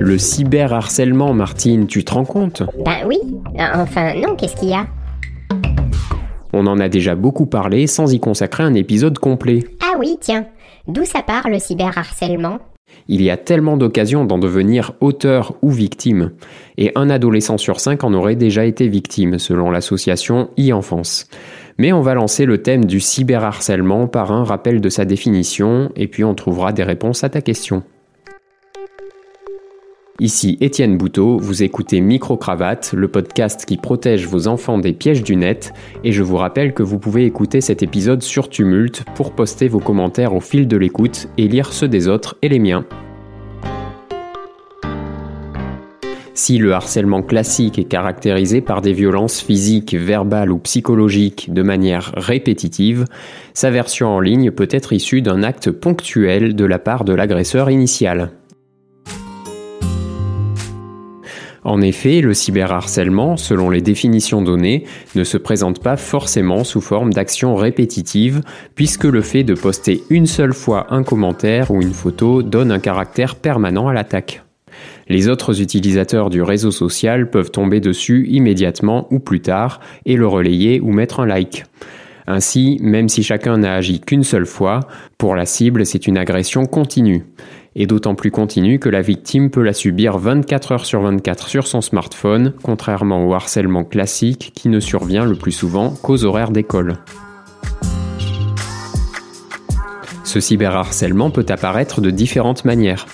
Le cyberharcèlement, Martine, tu te rends compte? Ben oui. Enfin, non, qu'est-ce qu'il y a? On en a déjà beaucoup parlé sans y consacrer un épisode complet. Ah oui, tiens. D'où ça part le cyberharcèlement? Il y a tellement d'occasions d'en devenir auteur ou victime. Et un adolescent sur cinq en aurait déjà été victime, selon l'association e-enfance. Mais on va lancer le thème du cyberharcèlement par un rappel de sa définition, et puis on trouvera des réponses à ta question. Ici Étienne Bouteau, vous écoutez Micro-Cravate, le podcast qui protège vos enfants des pièges du net, et je vous rappelle que vous pouvez écouter cet épisode sur Tumult pour poster vos commentaires au fil de l'écoute et lire ceux des autres et les miens. Si le harcèlement classique est caractérisé par des violences physiques, verbales ou psychologiques de manière répétitive, sa version en ligne peut être issue d'un acte ponctuel de la part de l'agresseur initial. En effet, le cyberharcèlement, selon les définitions données, ne se présente pas forcément sous forme d'actions répétitives, puisque le fait de poster une seule fois un commentaire ou une photo donne un caractère permanent à l'attaque. Les autres utilisateurs du réseau social peuvent tomber dessus immédiatement ou plus tard et le relayer ou mettre un like. Ainsi, même si chacun n'a agi qu'une seule fois, pour la cible c'est une agression continue et d'autant plus continue que la victime peut la subir 24 heures sur 24 sur son smartphone, contrairement au harcèlement classique qui ne survient le plus souvent qu'aux horaires d'école. Ce cyberharcèlement peut apparaître de différentes manières.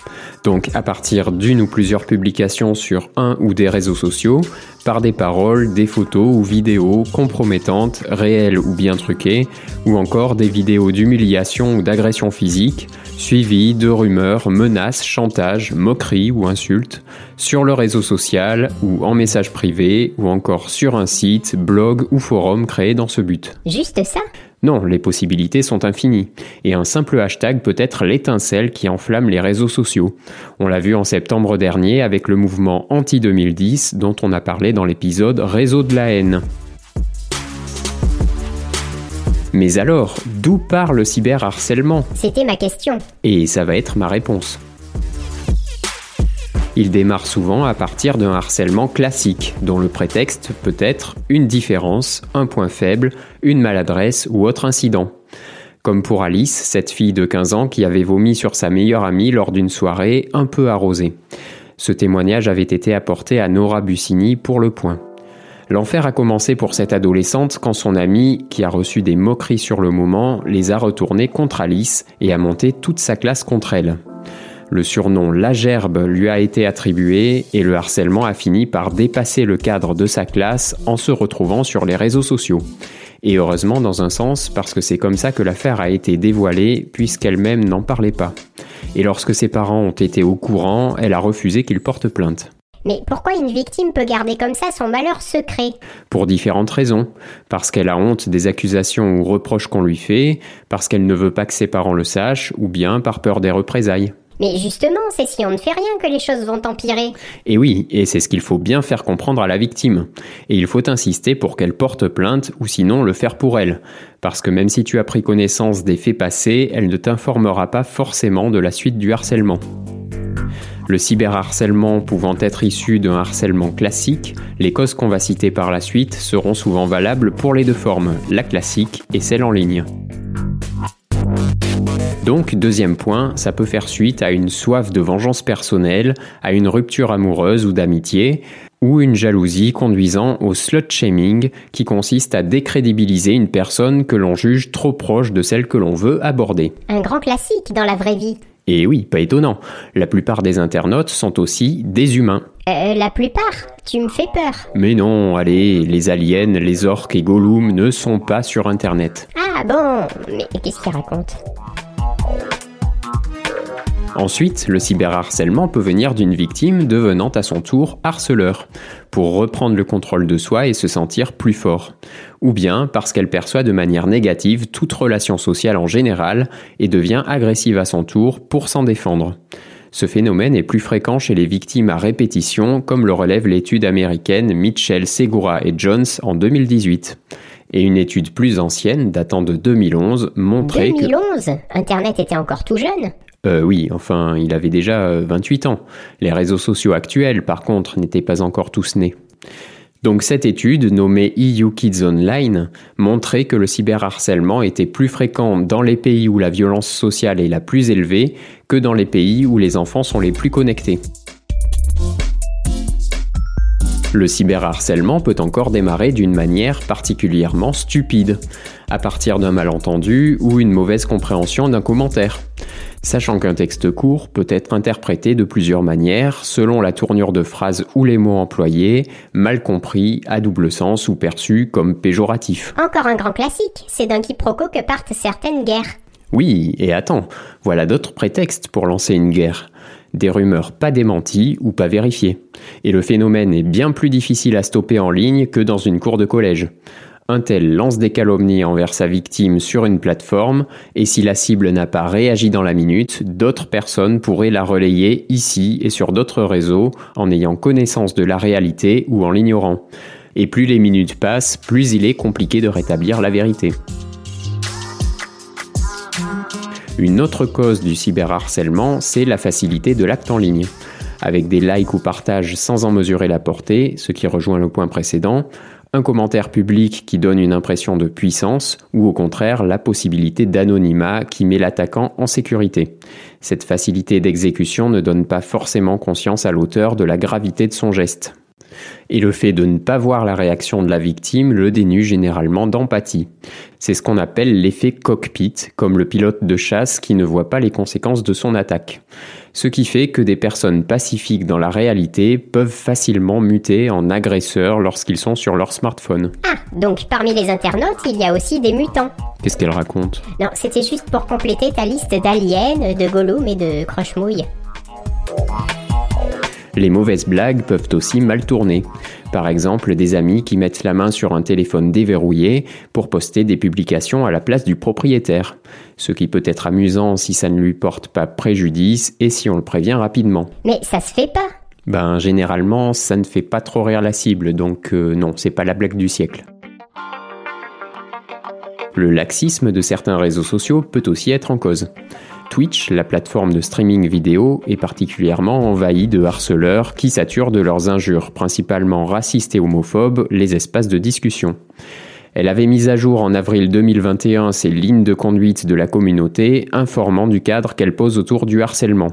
Donc à partir d'une ou plusieurs publications sur un ou des réseaux sociaux, par des paroles, des photos ou vidéos compromettantes, réelles ou bien truquées, ou encore des vidéos d'humiliation ou d'agression physique, suivies de rumeurs, menaces, chantages, moqueries ou insultes, sur le réseau social ou en message privé, ou encore sur un site, blog ou forum créé dans ce but. Juste ça? Non, les possibilités sont infinies, et un simple hashtag peut être l'étincelle qui enflamme les réseaux sociaux. On l'a vu en septembre dernier avec le mouvement Anti-2010 dont on a parlé dans l'épisode Réseau de la haine. Mais alors, d'où part le cyberharcèlement? C'était ma question. Et ça va être ma réponse. Il démarre souvent à partir d'un harcèlement classique, dont le prétexte peut être une différence, un point faible, une maladresse ou autre incident. Comme pour Alice, cette fille de 15 ans qui avait vomi sur sa meilleure amie lors d'une soirée un peu arrosée. Ce témoignage avait été apporté à Nora Bussini pour le point. L'enfer a commencé pour cette adolescente quand son amie, qui a reçu des moqueries sur le moment, les a retournées contre Alice et a monté toute sa classe contre elle. Le surnom La Gerbe lui a été attribué et le harcèlement a fini par dépasser le cadre de sa classe en se retrouvant sur les réseaux sociaux. Et heureusement dans un sens parce que c'est comme ça que l'affaire a été dévoilée puisqu'elle-même n'en parlait pas. Et lorsque ses parents ont été au courant, elle a refusé qu'il porte plainte. Mais pourquoi une victime peut garder comme ça son malheur secret? Pour différentes raisons. Parce qu'elle a honte des accusations ou reproches qu'on lui fait, parce qu'elle ne veut pas que ses parents le sachent, ou bien par peur des représailles. Mais justement, c'est si on ne fait rien que les choses vont empirer. Et oui, et c'est ce qu'il faut bien faire comprendre à la victime. Et il faut insister pour qu'elle porte plainte ou sinon le faire pour elle. Parce que même si tu as pris connaissance des faits passés, elle ne t'informera pas forcément de la suite du harcèlement. Le cyberharcèlement pouvant être issu d'un harcèlement classique, les causes qu'on va citer par la suite seront souvent valables pour les deux formes, la classique et celle en ligne. Donc, deuxième point, ça peut faire suite à une soif de vengeance personnelle, à une rupture amoureuse ou d'amitié, ou une jalousie conduisant au slut shaming, qui consiste à décrédibiliser une personne que l'on juge trop proche de celle que l'on veut aborder. Un grand classique dans la vraie vie. Et oui, pas étonnant. La plupart des internautes sont aussi des humains. Euh, la plupart Tu me fais peur. Mais non, allez, les aliens, les orques et Gollum ne sont pas sur Internet. Ah bon Mais qu'est-ce qu'il raconte Ensuite, le cyberharcèlement peut venir d'une victime devenant à son tour harceleur, pour reprendre le contrôle de soi et se sentir plus fort, ou bien parce qu'elle perçoit de manière négative toute relation sociale en général et devient agressive à son tour pour s'en défendre. Ce phénomène est plus fréquent chez les victimes à répétition, comme le relève l'étude américaine Mitchell, Segura et Jones en 2018. Et une étude plus ancienne, datant de 2011, montrait 2011 Internet était encore tout jeune euh, oui, enfin, il avait déjà 28 ans. Les réseaux sociaux actuels, par contre, n'étaient pas encore tous nés. Donc cette étude, nommée EU Kids Online, montrait que le cyberharcèlement était plus fréquent dans les pays où la violence sociale est la plus élevée que dans les pays où les enfants sont les plus connectés. Le cyberharcèlement peut encore démarrer d'une manière particulièrement stupide, à partir d'un malentendu ou une mauvaise compréhension d'un commentaire sachant qu'un texte court peut être interprété de plusieurs manières selon la tournure de phrase ou les mots employés, mal compris, à double sens ou perçu comme péjoratif. Encore un grand classique, c'est d'un quiproquo que partent certaines guerres. Oui, et attends, voilà d'autres prétextes pour lancer une guerre. Des rumeurs pas démenties ou pas vérifiées. Et le phénomène est bien plus difficile à stopper en ligne que dans une cour de collège. Un tel lance des calomnies envers sa victime sur une plateforme, et si la cible n'a pas réagi dans la minute, d'autres personnes pourraient la relayer ici et sur d'autres réseaux en ayant connaissance de la réalité ou en l'ignorant. Et plus les minutes passent, plus il est compliqué de rétablir la vérité. Une autre cause du cyberharcèlement, c'est la facilité de l'acte en ligne. Avec des likes ou partages sans en mesurer la portée, ce qui rejoint le point précédent, un commentaire public qui donne une impression de puissance ou au contraire la possibilité d'anonymat qui met l'attaquant en sécurité. Cette facilité d'exécution ne donne pas forcément conscience à l'auteur de la gravité de son geste. Et le fait de ne pas voir la réaction de la victime le dénue généralement d'empathie. C'est ce qu'on appelle l'effet cockpit, comme le pilote de chasse qui ne voit pas les conséquences de son attaque. Ce qui fait que des personnes pacifiques dans la réalité peuvent facilement muter en agresseurs lorsqu'ils sont sur leur smartphone. Ah, donc parmi les internautes, il y a aussi des mutants. Qu'est-ce qu'elle raconte? Non, c'était juste pour compléter ta liste d'aliens, de Gollum et de Croche-Mouille. Les mauvaises blagues peuvent aussi mal tourner. Par exemple, des amis qui mettent la main sur un téléphone déverrouillé pour poster des publications à la place du propriétaire. Ce qui peut être amusant si ça ne lui porte pas préjudice et si on le prévient rapidement. Mais ça se fait pas Ben généralement, ça ne fait pas trop rire la cible, donc euh, non, c'est pas la blague du siècle. Le laxisme de certains réseaux sociaux peut aussi être en cause. Twitch, la plateforme de streaming vidéo, est particulièrement envahie de harceleurs qui saturent de leurs injures, principalement racistes et homophobes, les espaces de discussion. Elle avait mis à jour en avril 2021 ses lignes de conduite de la communauté, informant du cadre qu'elle pose autour du harcèlement.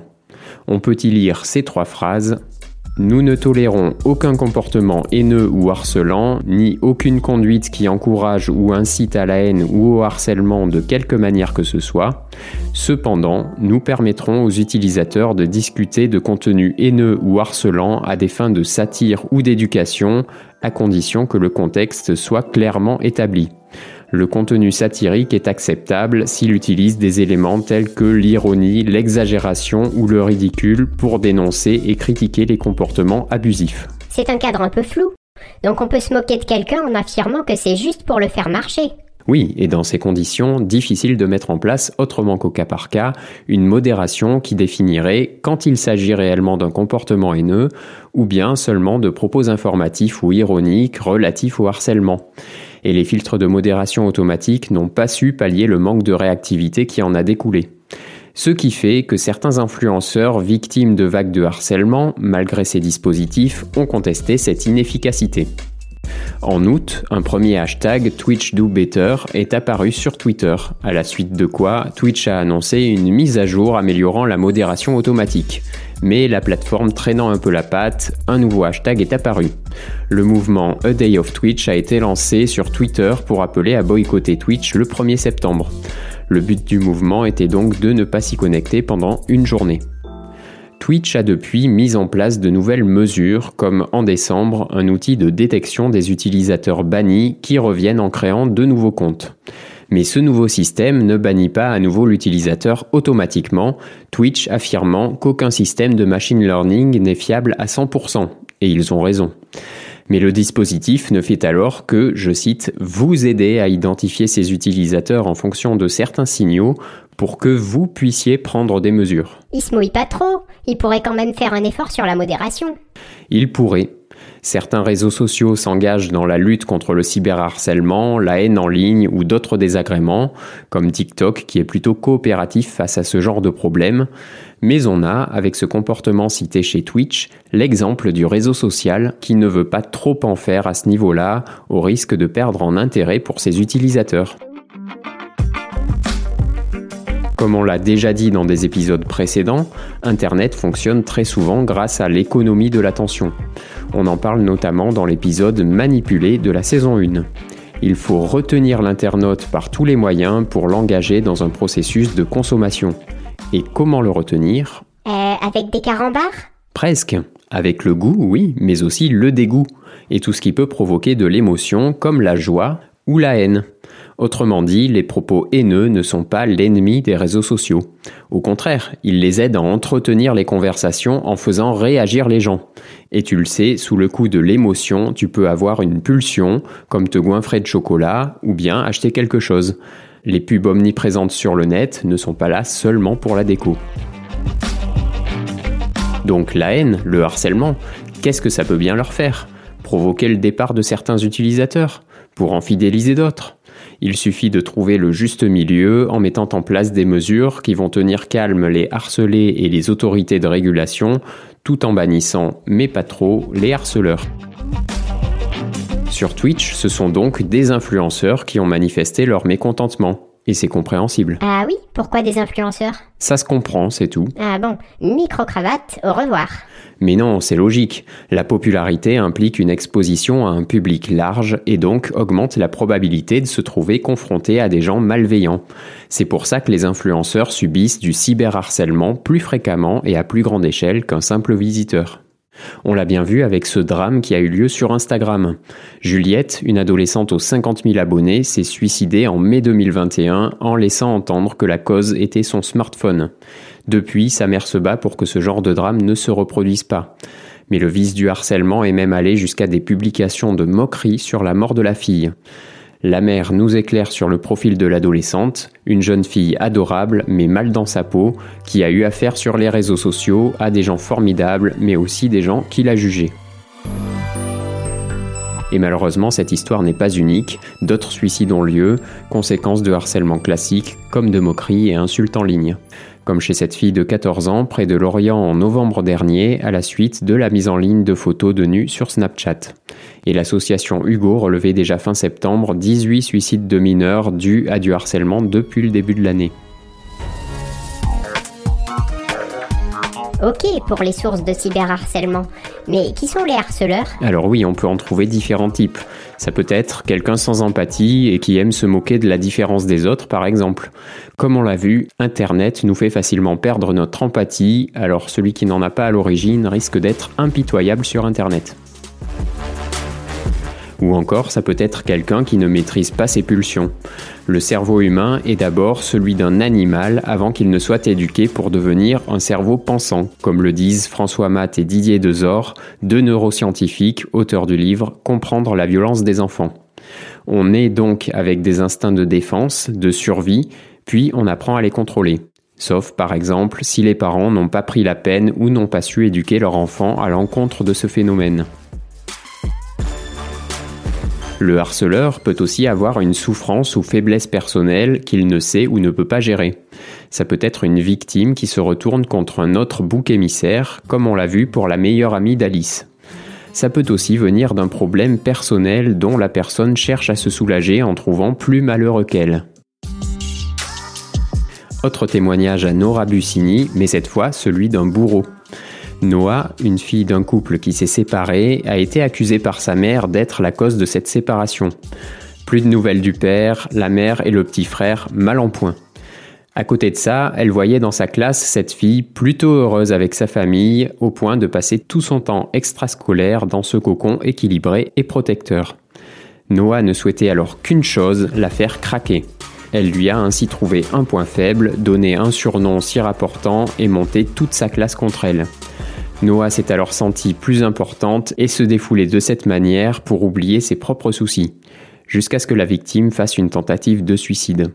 On peut y lire ces trois phrases nous ne tolérons aucun comportement haineux ou harcelant, ni aucune conduite qui encourage ou incite à la haine ou au harcèlement de quelque manière que ce soit. Cependant, nous permettrons aux utilisateurs de discuter de contenus haineux ou harcelant à des fins de satire ou d'éducation, à condition que le contexte soit clairement établi. Le contenu satirique est acceptable s'il utilise des éléments tels que l'ironie, l'exagération ou le ridicule pour dénoncer et critiquer les comportements abusifs. C'est un cadre un peu flou. Donc on peut se moquer de quelqu'un en affirmant que c'est juste pour le faire marcher. Oui, et dans ces conditions, difficile de mettre en place, autrement qu'au cas par cas, une modération qui définirait quand il s'agit réellement d'un comportement haineux, ou bien seulement de propos informatifs ou ironiques relatifs au harcèlement et les filtres de modération automatique n'ont pas su pallier le manque de réactivité qui en a découlé. Ce qui fait que certains influenceurs victimes de vagues de harcèlement, malgré ces dispositifs, ont contesté cette inefficacité. En août, un premier hashtag TwitchDoBetter est apparu sur Twitter, à la suite de quoi Twitch a annoncé une mise à jour améliorant la modération automatique. Mais la plateforme traînant un peu la patte, un nouveau hashtag est apparu. Le mouvement A Day of Twitch a été lancé sur Twitter pour appeler à boycotter Twitch le 1er septembre. Le but du mouvement était donc de ne pas s'y connecter pendant une journée. Twitch a depuis mis en place de nouvelles mesures, comme en décembre un outil de détection des utilisateurs bannis qui reviennent en créant de nouveaux comptes. Mais ce nouveau système ne bannit pas à nouveau l'utilisateur automatiquement, Twitch affirmant qu'aucun système de machine learning n'est fiable à 100%. Et ils ont raison. Mais le dispositif ne fait alors que, je cite, vous aider à identifier ces utilisateurs en fonction de certains signaux pour que vous puissiez prendre des mesures. Il se mouille pas trop. Il pourrait quand même faire un effort sur la modération. Il pourrait. Certains réseaux sociaux s'engagent dans la lutte contre le cyberharcèlement, la haine en ligne ou d'autres désagréments, comme TikTok qui est plutôt coopératif face à ce genre de problème. Mais on a, avec ce comportement cité chez Twitch, l'exemple du réseau social qui ne veut pas trop en faire à ce niveau-là, au risque de perdre en intérêt pour ses utilisateurs. Comme on l'a déjà dit dans des épisodes précédents, Internet fonctionne très souvent grâce à l'économie de l'attention. On en parle notamment dans l'épisode Manipulé de la saison 1. Il faut retenir l'internaute par tous les moyens pour l'engager dans un processus de consommation. Et comment le retenir? Euh, Avec des carambars? Presque. Avec le goût, oui, mais aussi le dégoût. Et tout ce qui peut provoquer de l'émotion comme la joie ou la haine. Autrement dit, les propos haineux ne sont pas l'ennemi des réseaux sociaux. Au contraire, ils les aident à entretenir les conversations en faisant réagir les gens. Et tu le sais, sous le coup de l'émotion, tu peux avoir une pulsion, comme te goinfrer de chocolat, ou bien acheter quelque chose. Les pubs omniprésentes sur le net ne sont pas là seulement pour la déco. Donc la haine, le harcèlement, qu'est-ce que ça peut bien leur faire? Provoquer le départ de certains utilisateurs? Pour en fidéliser d'autres? Il suffit de trouver le juste milieu en mettant en place des mesures qui vont tenir calme les harcelés et les autorités de régulation, tout en bannissant, mais pas trop, les harceleurs. Sur Twitch, ce sont donc des influenceurs qui ont manifesté leur mécontentement. Et c'est compréhensible. Ah oui Pourquoi des influenceurs? Ça se comprend, c'est tout. Ah bon, micro-cravate, au revoir. Mais non, c'est logique. La popularité implique une exposition à un public large et donc augmente la probabilité de se trouver confronté à des gens malveillants. C'est pour ça que les influenceurs subissent du cyberharcèlement plus fréquemment et à plus grande échelle qu'un simple visiteur. On l'a bien vu avec ce drame qui a eu lieu sur Instagram. Juliette, une adolescente aux 50 000 abonnés, s'est suicidée en mai 2021 en laissant entendre que la cause était son smartphone. Depuis, sa mère se bat pour que ce genre de drame ne se reproduise pas. Mais le vice du harcèlement est même allé jusqu'à des publications de moqueries sur la mort de la fille. La mère nous éclaire sur le profil de l'adolescente, une jeune fille adorable mais mal dans sa peau, qui a eu affaire sur les réseaux sociaux à des gens formidables mais aussi des gens qui la jugeaient. Et malheureusement, cette histoire n'est pas unique, d'autres suicides ont lieu, conséquence de harcèlement classique, comme de moqueries et insultes en ligne comme chez cette fille de 14 ans près de Lorient en novembre dernier à la suite de la mise en ligne de photos de nus sur Snapchat. Et l'association Hugo relevait déjà fin septembre 18 suicides de mineurs dus à du harcèlement depuis le début de l'année. Ok pour les sources de cyberharcèlement, mais qui sont les harceleurs? Alors oui, on peut en trouver différents types. Ça peut être quelqu'un sans empathie et qui aime se moquer de la différence des autres, par exemple. Comme on l'a vu, Internet nous fait facilement perdre notre empathie, alors celui qui n'en a pas à l'origine risque d'être impitoyable sur Internet. Ou encore, ça peut être quelqu'un qui ne maîtrise pas ses pulsions. Le cerveau humain est d'abord celui d'un animal avant qu'il ne soit éduqué pour devenir un cerveau pensant, comme le disent François Matt et Didier Dezor, deux neuroscientifiques, auteurs du livre Comprendre la violence des enfants. On est donc avec des instincts de défense, de survie, puis on apprend à les contrôler. Sauf par exemple si les parents n'ont pas pris la peine ou n'ont pas su éduquer leur enfant à l'encontre de ce phénomène. Le harceleur peut aussi avoir une souffrance ou faiblesse personnelle qu'il ne sait ou ne peut pas gérer. Ça peut être une victime qui se retourne contre un autre bouc émissaire, comme on l'a vu pour la meilleure amie d'Alice. Ça peut aussi venir d'un problème personnel dont la personne cherche à se soulager en trouvant plus malheureux qu'elle. Autre témoignage à Nora Bussini, mais cette fois celui d'un bourreau. Noah, une fille d'un couple qui s'est séparé, a été accusée par sa mère d'être la cause de cette séparation. Plus de nouvelles du père, la mère et le petit frère mal en point. À côté de ça, elle voyait dans sa classe cette fille plutôt heureuse avec sa famille, au point de passer tout son temps extrascolaire dans ce cocon équilibré et protecteur. Noah ne souhaitait alors qu'une chose, la faire craquer. Elle lui a ainsi trouvé un point faible, donné un surnom si rapportant et monté toute sa classe contre elle. Noah s'est alors sentie plus importante et se défoulait de cette manière pour oublier ses propres soucis, jusqu'à ce que la victime fasse une tentative de suicide.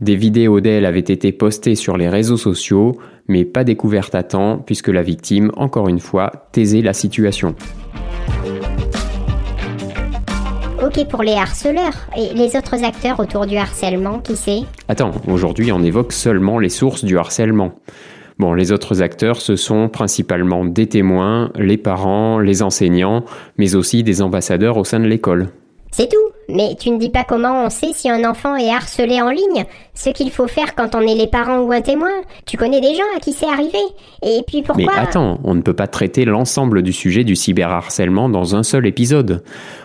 Des vidéos d'elle avaient été postées sur les réseaux sociaux, mais pas découvertes à temps puisque la victime, encore une fois, taisait la situation. Ok pour les harceleurs. Et les autres acteurs autour du harcèlement, qui c'est Attends, aujourd'hui on évoque seulement les sources du harcèlement. Bon, les autres acteurs, ce sont principalement des témoins, les parents, les enseignants, mais aussi des ambassadeurs au sein de l'école. C'est tout. Mais tu ne dis pas comment on sait si un enfant est harcelé en ligne Ce qu'il faut faire quand on est les parents ou un témoin Tu connais des gens à qui c'est arrivé Et puis pourquoi Mais attends, on ne peut pas traiter l'ensemble du sujet du cyberharcèlement dans un seul épisode.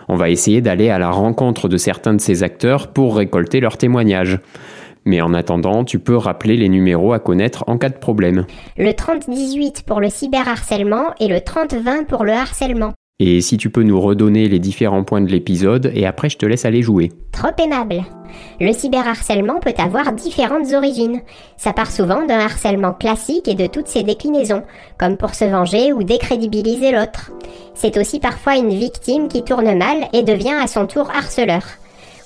On va essayer d'aller à la rencontre de certains de ces acteurs pour récolter leurs témoignages. Mais en attendant, tu peux rappeler les numéros à connaître en cas de problème. Le 3018 pour le cyberharcèlement et le 3020 pour le harcèlement. Et si tu peux nous redonner les différents points de l'épisode et après je te laisse aller jouer. Trop aimable. Le cyberharcèlement peut avoir différentes origines. Ça part souvent d'un harcèlement classique et de toutes ses déclinaisons, comme pour se venger ou décrédibiliser l'autre. C'est aussi parfois une victime qui tourne mal et devient à son tour harceleur.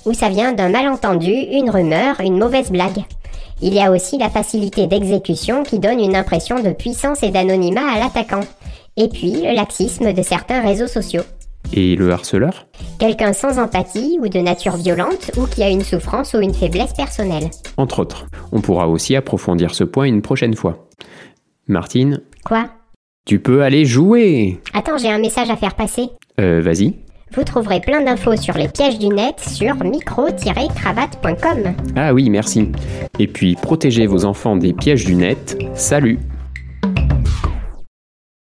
Ou ça vient d'un malentendu, une rumeur, une mauvaise blague. Il y a aussi la facilité d'exécution qui donne une impression de puissance et d'anonymat à l'attaquant. Et puis le laxisme de certains réseaux sociaux. Et le harceleur? Quelqu'un sans empathie ou de nature violente ou qui a une souffrance ou une faiblesse personnelle. Entre autres. On pourra aussi approfondir ce point une prochaine fois. Martine? Quoi? Tu peux aller jouer Attends, j'ai un message à faire passer. Euh, vas-y. Vous trouverez plein d'infos sur les pièges du net sur micro-cravate.com. Ah oui, merci. Et puis, protégez vos enfants des pièges du net. Salut